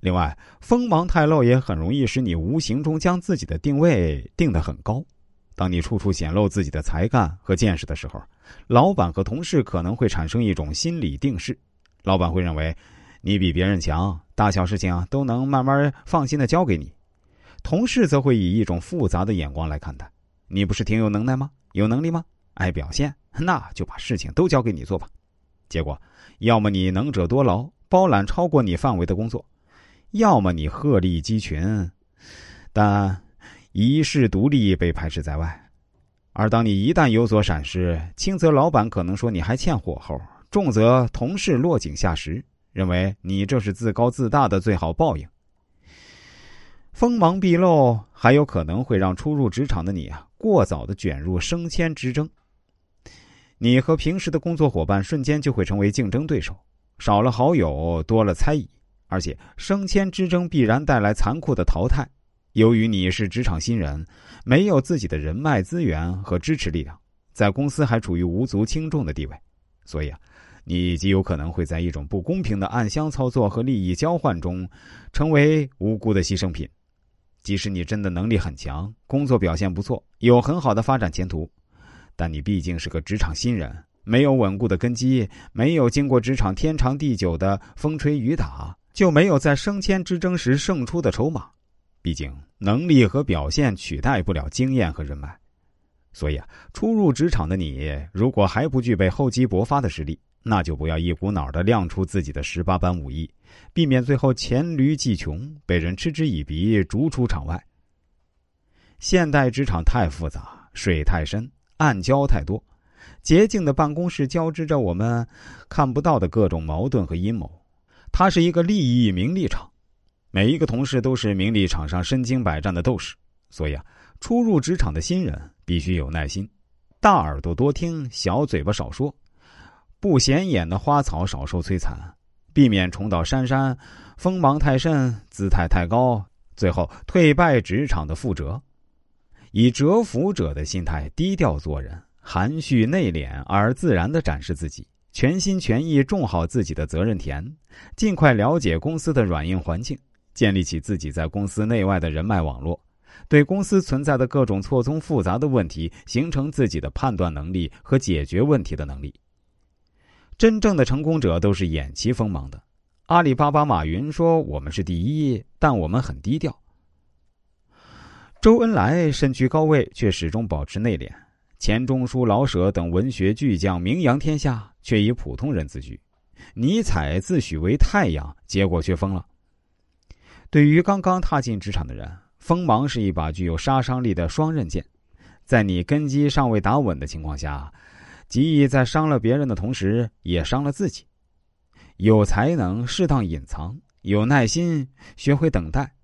另外，锋芒太露也很容易使你无形中将自己的定位定得很高。当你处处显露自己的才干和见识的时候，老板和同事可能会产生一种心理定势。老板会认为你比别人强，大小事情都能慢慢放心的交给你；同事则会以一种复杂的眼光来看待。你不是挺有能耐吗？有能力吗？爱表现，那就把事情都交给你做吧。结果，要么你能者多劳，包揽超过你范围的工作。要么你鹤立鸡群，但一世独立被排斥在外；而当你一旦有所闪失，轻则老板可能说你还欠火候，重则同事落井下石，认为你这是自高自大的最好报应。锋芒毕露，还有可能会让初入职场的你啊过早的卷入升迁之争。你和平时的工作伙伴瞬间就会成为竞争对手，少了好友，多了猜疑。而且升迁之争必然带来残酷的淘汰。由于你是职场新人，没有自己的人脉资源和支持力量，在公司还处于无足轻重的地位，所以啊，你极有可能会在一种不公平的暗箱操作和利益交换中，成为无辜的牺牲品。即使你真的能力很强，工作表现不错，有很好的发展前途，但你毕竟是个职场新人，没有稳固的根基，没有经过职场天长地久的风吹雨打。就没有在升迁之争时胜出的筹码，毕竟能力和表现取代不了经验和人脉，所以啊，初入职场的你，如果还不具备厚积薄发的实力，那就不要一股脑的亮出自己的十八般武艺，避免最后黔驴技穷，被人嗤之以鼻，逐出场外。现代职场太复杂，水太深，暗礁太多，洁净的办公室交织着我们看不到的各种矛盾和阴谋。它是一个利益名利场，每一个同事都是名利场上身经百战的斗士，所以啊，初入职场的新人必须有耐心，大耳朵多听，小嘴巴少说，不显眼的花草少受摧残，避免重蹈姗姗，锋芒太甚，姿态太高，最后退败职场的覆辙。以蛰伏者的心态低调做人，含蓄内敛而自然的展示自己。全心全意种好自己的责任田，尽快了解公司的软硬环境，建立起自己在公司内外的人脉网络，对公司存在的各种错综复杂的问题形成自己的判断能力和解决问题的能力。真正的成功者都是偃旗锋芒的。阿里巴巴马云说：“我们是第一，但我们很低调。”周恩来身居高位，却始终保持内敛。钱钟书、老舍等文学巨匠名扬天下，却以普通人自居；尼采自诩为太阳，结果却疯了。对于刚刚踏进职场的人，锋芒是一把具有杀伤力的双刃剑，在你根基尚未打稳的情况下，极易在伤了别人的同时，也伤了自己。有才能，适当隐藏；有耐心，学会等待，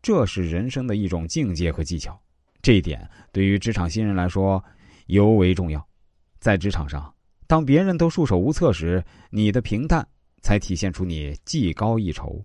这是人生的一种境界和技巧。这一点对于职场新人来说。尤为重要，在职场上，当别人都束手无策时，你的平淡才体现出你技高一筹。